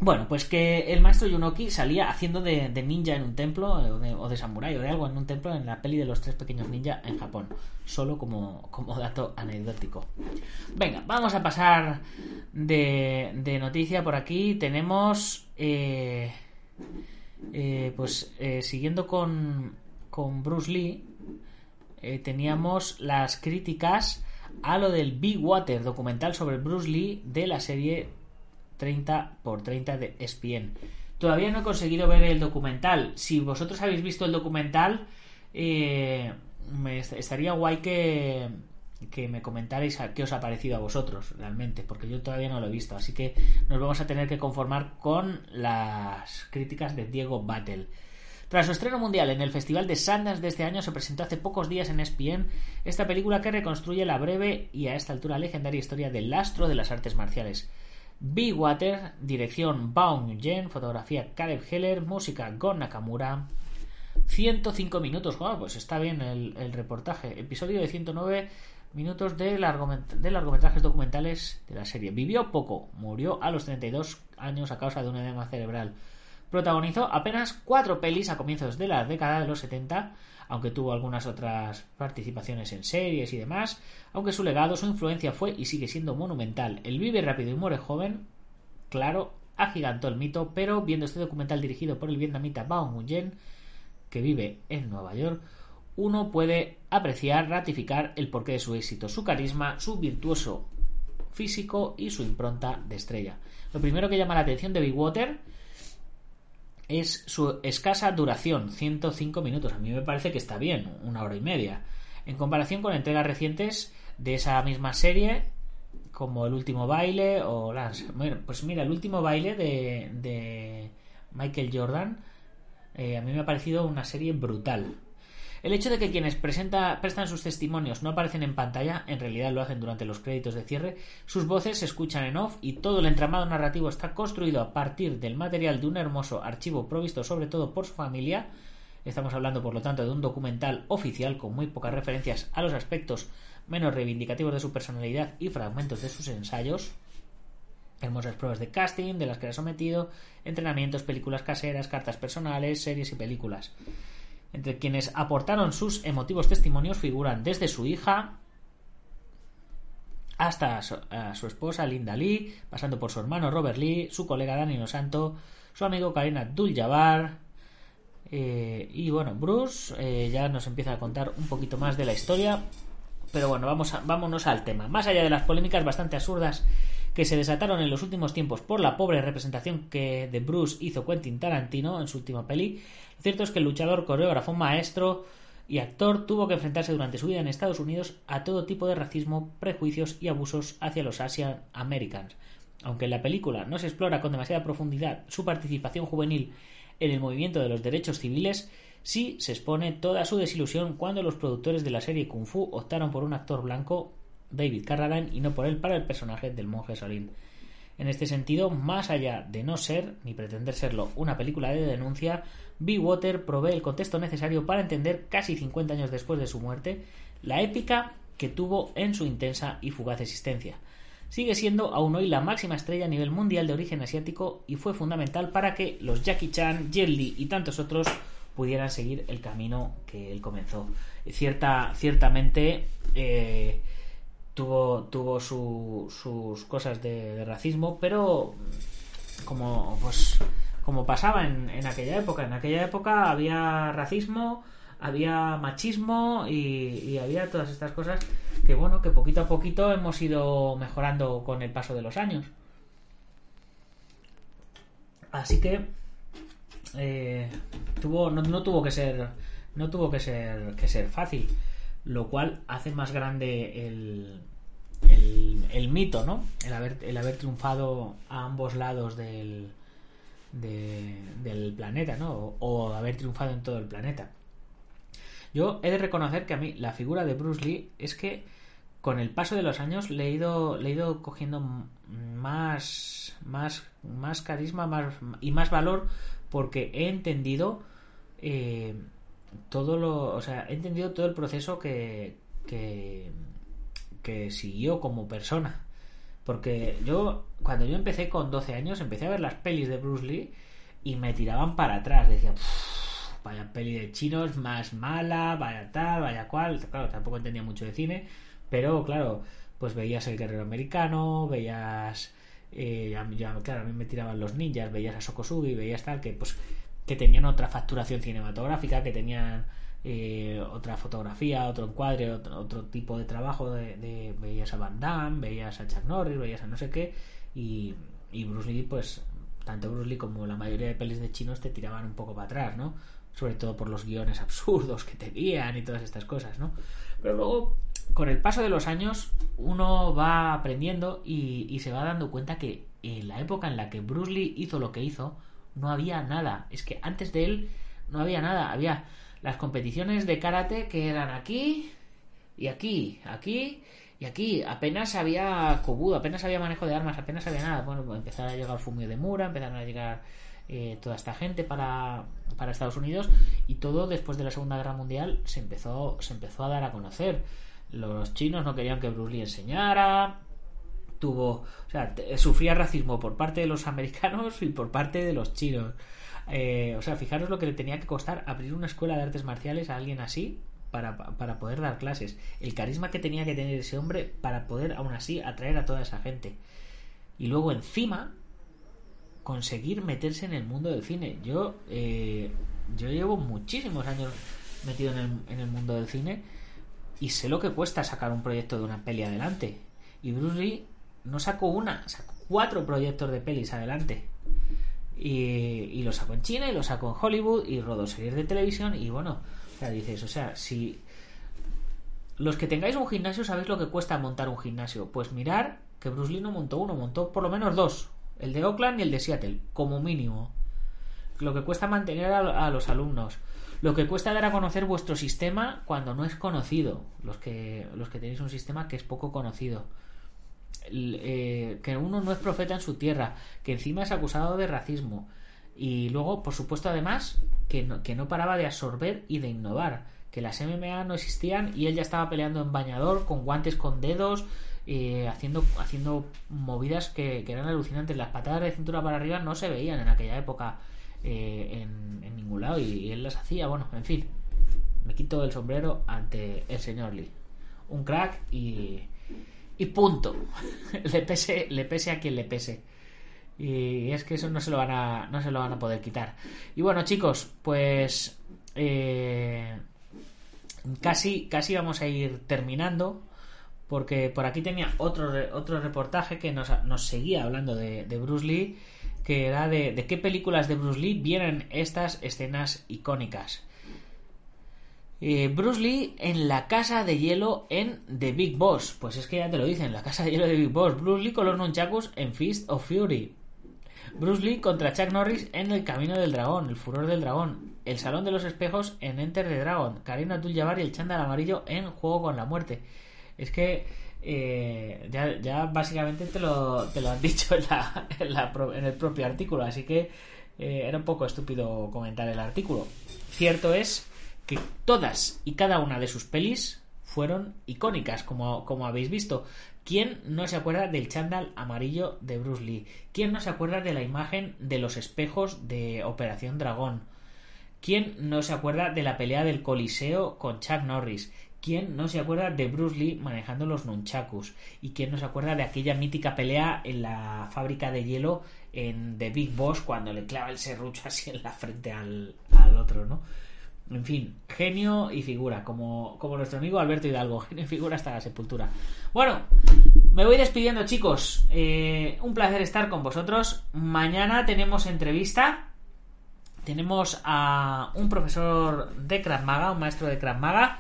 Bueno, pues que el maestro Yunoki salía haciendo de, ninja en un templo, o de, o de, samurai, o de algo en un templo en la peli de los tres pequeños ninja en Japón. Solo como, como dato anecdótico. Venga, vamos a pasar de, de noticia por aquí. Tenemos. Eh, eh, pues eh, siguiendo con, con Bruce Lee, eh, teníamos las críticas a lo del Big Water, documental sobre Bruce Lee de la serie 30 x 30 de ESPN. Todavía no he conseguido ver el documental. Si vosotros habéis visto el documental, eh, me estaría guay que, que me comentarais qué os ha parecido a vosotros realmente, porque yo todavía no lo he visto. Así que nos vamos a tener que conformar con las críticas de Diego Battle. Tras su estreno mundial en el Festival de Sundance de este año, se presentó hace pocos días en ESPN esta película que reconstruye la breve y a esta altura legendaria historia del astro de las artes marciales. Big Water, dirección Baum Jen, fotografía Caleb Heller, música Gon Nakamura. 105 minutos, pues está bien el, reportaje. Episodio de 109 minutos de, de largometrajes documentales de la serie. Vivió poco, murió a los 32 años a causa de un edema cerebral. Protagonizó apenas cuatro pelis a comienzos de la década de los 70, aunque tuvo algunas otras participaciones en series y demás, aunque su legado, su influencia fue y sigue siendo monumental. El vive rápido y muere joven, claro, agigantó el mito, pero viendo este documental dirigido por el vietnamita Bao Nguyen, que vive en Nueva York, uno puede apreciar, ratificar el porqué de su éxito, su carisma, su virtuoso físico y su impronta de estrella. Lo primero que llama la atención de Big Water es su escasa duración, 105 minutos. A mí me parece que está bien, una hora y media. En comparación con entregas recientes de esa misma serie, como El último baile o las... Pues mira, El último baile de, de Michael Jordan, eh, a mí me ha parecido una serie brutal. El hecho de que quienes prestan sus testimonios no aparecen en pantalla, en realidad lo hacen durante los créditos de cierre, sus voces se escuchan en off y todo el entramado narrativo está construido a partir del material de un hermoso archivo provisto sobre todo por su familia. Estamos hablando, por lo tanto, de un documental oficial con muy pocas referencias a los aspectos menos reivindicativos de su personalidad y fragmentos de sus ensayos. Hermosas pruebas de casting de las que era sometido, entrenamientos, películas caseras, cartas personales, series y películas. Entre quienes aportaron sus emotivos testimonios figuran desde su hija hasta su, a su esposa Linda Lee, pasando por su hermano Robert Lee, su colega Danny Santo, su amigo Karina Abdul-Jabbar, eh, y bueno, Bruce eh, ya nos empieza a contar un poquito más de la historia. Pero bueno, vamos a, vámonos al tema. Más allá de las polémicas bastante absurdas que se desataron en los últimos tiempos por la pobre representación que de Bruce hizo Quentin Tarantino en su última peli, cierto es que el luchador, coreógrafo, maestro y actor tuvo que enfrentarse durante su vida en Estados Unidos a todo tipo de racismo, prejuicios y abusos hacia los Asian Americans. Aunque en la película no se explora con demasiada profundidad su participación juvenil en el movimiento de los derechos civiles, sí se expone toda su desilusión cuando los productores de la serie Kung Fu optaron por un actor blanco, David Carradine, y no por él para el personaje del monje Solín. En este sentido, más allá de no ser, ni pretender serlo, una película de denuncia, Be Water provee el contexto necesario para entender, casi 50 años después de su muerte, la épica que tuvo en su intensa y fugaz existencia sigue siendo aún hoy la máxima estrella a nivel mundial de origen asiático y fue fundamental para que los Jackie Chan, Jet y tantos otros pudieran seguir el camino que él comenzó. Cierta, ciertamente eh, tuvo, tuvo sus cosas de, racismo, pero como, pues, como pasaba en, en aquella época, en aquella época había racismo, había machismo y, había todas estas cosas que bueno, que poquito a poquito hemos ido mejorando con el paso de los años. Así que eh, tuvo, no, tuvo que ser no tuvo que ser que ser fácil, lo cual hace más grande el, el, mito, ¿no? El haber, el haber triunfado a ambos lados del, del planeta, ¿no? o haber triunfado en todo el planeta. Yo he de reconocer que a mí la figura de Bruce Lee es que con el paso de los años le he ido, le he ido cogiendo más, más, más carisma más, y más valor porque he entendido eh, todo lo, o sea, he entendido todo el proceso que, que, que siguió como persona. Porque yo, cuando yo empecé con 12 años, empecé a ver las pelis de Bruce Lee y me tiraban para atrás. Decía, vaya peli de chinos más mala, vaya tal, vaya cual. Claro, tampoco entendía mucho de cine, pero claro, pues veías el guerrero americano, veías. Eh, claro, a mí me tiraban los ninjas, veías a Sokosugi, veías tal, que pues que tenían otra facturación cinematográfica, que tenían eh, otra fotografía, otro encuadre, otro, tipo de trabajo. De, veías a Van Damme, veías a Chuck Norris, veías a no sé qué, y, y Bruce Lee, pues tanto Bruce Lee como la mayoría de pelis de chinos te tiraban un poco para atrás, ¿no? sobre todo por los guiones absurdos que tenían y todas estas cosas, ¿no? Pero luego, con el paso de los años, uno va aprendiendo y, se va dando cuenta que en la época en la que Bruce Lee hizo lo que hizo, no había nada. Es que antes de él no había nada. Había las competiciones de karate que eran aquí y aquí, aquí y aquí. Apenas había kobudo, apenas había manejo de armas, apenas había nada. Bueno, pues empezaron a llegar Fumio de Mura, empezaron a llegar eh, toda esta gente para, para Estados Unidos y todo después de la Segunda Guerra Mundial se empezó, se empezó a dar a conocer. Los chinos no querían que Bruce Lee enseñara, tuvo, o sea, sufría racismo por parte de los americanos y por parte de los chinos. Eh, o sea, fijaros lo que le tenía que costar abrir una escuela de artes marciales a alguien así para, para, poder dar clases. El carisma que tenía que tener ese hombre para poder aún así atraer a toda esa gente. Y luego encima conseguir meterse en el mundo del cine. Yo, eh, yo llevo muchísimos años metido en el, en el mundo del cine y sé lo que cuesta sacar un proyecto de una peli adelante. Y Bruce Lee no sacó una, sacó cuatro proyectos de pelis adelante. Y, y lo sacó en China y lo sacó en Hollywood y rodó series de televisión y bueno, o sea, dices, o sea, si los que tengáis un gimnasio sabéis lo que cuesta montar un gimnasio, pues mirar que Bruce Lee no montó uno, montó por lo menos dos el de Oakland y el de Seattle, como mínimo. Lo que cuesta mantener a, los alumnos. Lo que cuesta dar a conocer vuestro sistema cuando no es conocido. Los que, los que tenéis un sistema que es poco conocido. Eh, que uno no es profeta en su tierra. Que encima es acusado de racismo. Y luego, por supuesto, además, que no, que no paraba de absorber y de innovar. Que las MMA no existían y él ya estaba peleando en bañador, con guantes con dedos eh, haciendo, haciendo movidas que, eran alucinantes. Las patadas de cintura para arriba no se veían en aquella época eh, en, en ningún lado y, y él las hacía. Bueno, en fin, me quito el sombrero ante el señor Lee. Un crack y, y punto. le, pese, le pese a quien le pese. Y es que eso no se lo van a, no se lo van a poder quitar. Y bueno, chicos, pues eh, casi, casi vamos a ir terminando. Porque por aquí tenía otro, otro reportaje que nos, nos seguía hablando de, de Bruce Lee. Que era de, de qué películas de Bruce Lee vienen estas escenas icónicas. Eh, Bruce Lee en la casa de hielo en The Big Boss. Pues es que ya te lo dicen, la casa de hielo de Big Boss. Bruce Lee con los nunchakus en Fist of Fury. Bruce Lee contra Chuck Norris en El Camino del Dragón, El Furor del Dragón. El Salón de los Espejos en Enter the Dragon. Karina Abdul-Jabbar y el chándal amarillo en Juego con la Muerte. Es que eh, ya, ya básicamente te lo, te lo han dicho en, el propio artículo, así que eh, era un poco estúpido comentar el artículo. Cierto es que todas y cada una de sus pelis fueron icónicas, como, como habéis visto. ¿Quién no se acuerda del chándal amarillo de Bruce Lee? ¿Quién no se acuerda de la imagen de los espejos de Operación Dragón? ¿Quién no se acuerda de la pelea del Coliseo con Chuck Norris? ¿Quién no se acuerda de Bruce Lee manejando los nunchakus? ¿Y quién no se acuerda de aquella mítica pelea en la fábrica de hielo en The Big Boss cuando le clava el serrucho así en la frente al, al otro, ¿no? En fin, genio y figura, como, como nuestro amigo Alberto Hidalgo, genio y figura hasta la sepultura. Bueno, me voy despidiendo, chicos. Eh, un placer estar con vosotros. Mañana tenemos entrevista. Tenemos a un profesor de Krav Maga, un maestro de Krav Maga.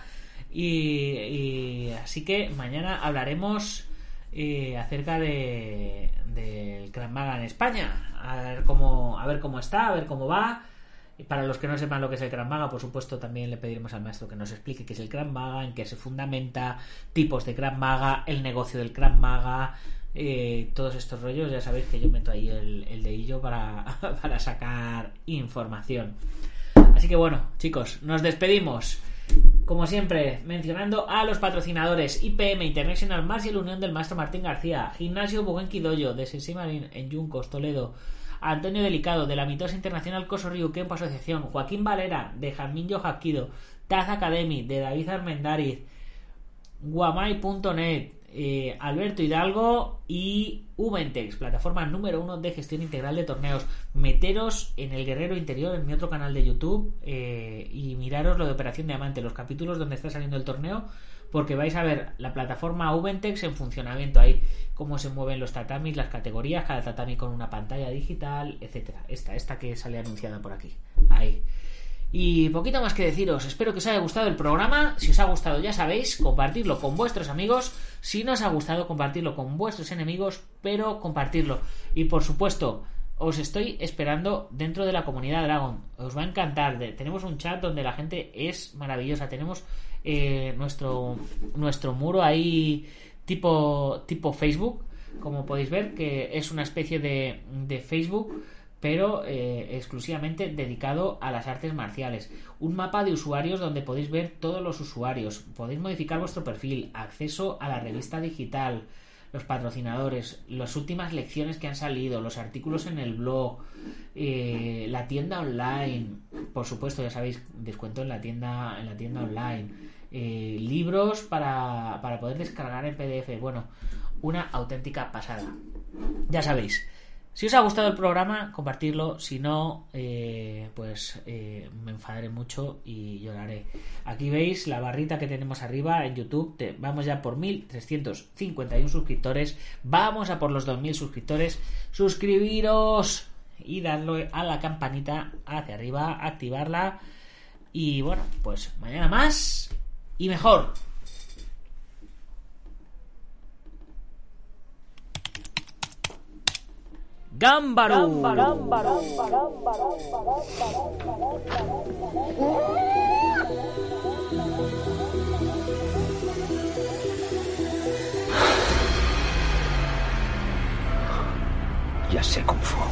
Y, y así que mañana hablaremos eh, acerca de del Krav Maga en España. A ver cómo, a ver cómo está, a ver cómo va. Y para los que no sepan lo que es el Krav Maga, por supuesto, también le pediremos al maestro que nos explique qué es el Krav Maga, en qué se fundamenta, tipos de Krav Maga, el negocio del Krav Maga, eh, todos estos rollos. Ya sabéis que yo meto ahí el, el dedillo para, para sacar información. Así que bueno, chicos, nos despedimos. Como siempre, mencionando a los patrocinadores IPM International más y la Unión del Maestro Martín García, Gimnasio Bugenquidoyo de Sensei en Yuncos, Toledo, Antonio Delicado de la Mitosa Internacional Coso Río Kempo Asociación, Joaquín Valera de Jamillo Jaquido, Taz Academy de David Armendariz, Guamai.net, eh, Alberto Hidalgo y Ubentex, plataforma número uno de gestión integral de torneos. Meteros en el Guerrero Interior, en mi otro canal de YouTube, eh, y miraros lo de Operación Diamante, los capítulos donde está saliendo el torneo, porque vais a ver la plataforma Ubentex en funcionamiento ahí, cómo se mueven los tatamis, las categorías, cada tatami con una pantalla digital, etcétera. Esta, esta que sale anunciada por aquí. Ahí. Y poquito más que deciros, espero que os haya gustado el programa. Si os ha gustado, ya sabéis, compartirlo con vuestros amigos. Si no os ha gustado, compartirlo con vuestros enemigos, pero compartirlo. Y por supuesto, os estoy esperando dentro de la comunidad Dragon. Os va a encantar. Tenemos un chat donde la gente es maravillosa. Tenemos eh, nuestro, nuestro muro ahí tipo, tipo Facebook, como podéis ver, que es una especie de, de Facebook pero eh, exclusivamente dedicado a las artes marciales. Un mapa de usuarios donde podéis ver todos los usuarios, podéis modificar vuestro perfil, acceso a la revista digital, los patrocinadores, las últimas lecciones que han salido, los artículos en el blog, eh, la tienda online, por supuesto, ya sabéis, descuento en la tienda, en la tienda online, eh, libros para, para poder descargar en PDF. Bueno, una auténtica pasada. Ya sabéis, si os ha gustado el programa, compartirlo. Si no, eh, pues eh, me enfadaré mucho y lloraré. Aquí veis la barrita que tenemos arriba en YouTube. Vamos ya por 1351 suscriptores. Vamos a por los 2000 suscriptores. Suscribiros y darle a la campanita hacia arriba, activarla. Y bueno, pues mañana más y mejor. Gámbaro. Ya sé cómo fue.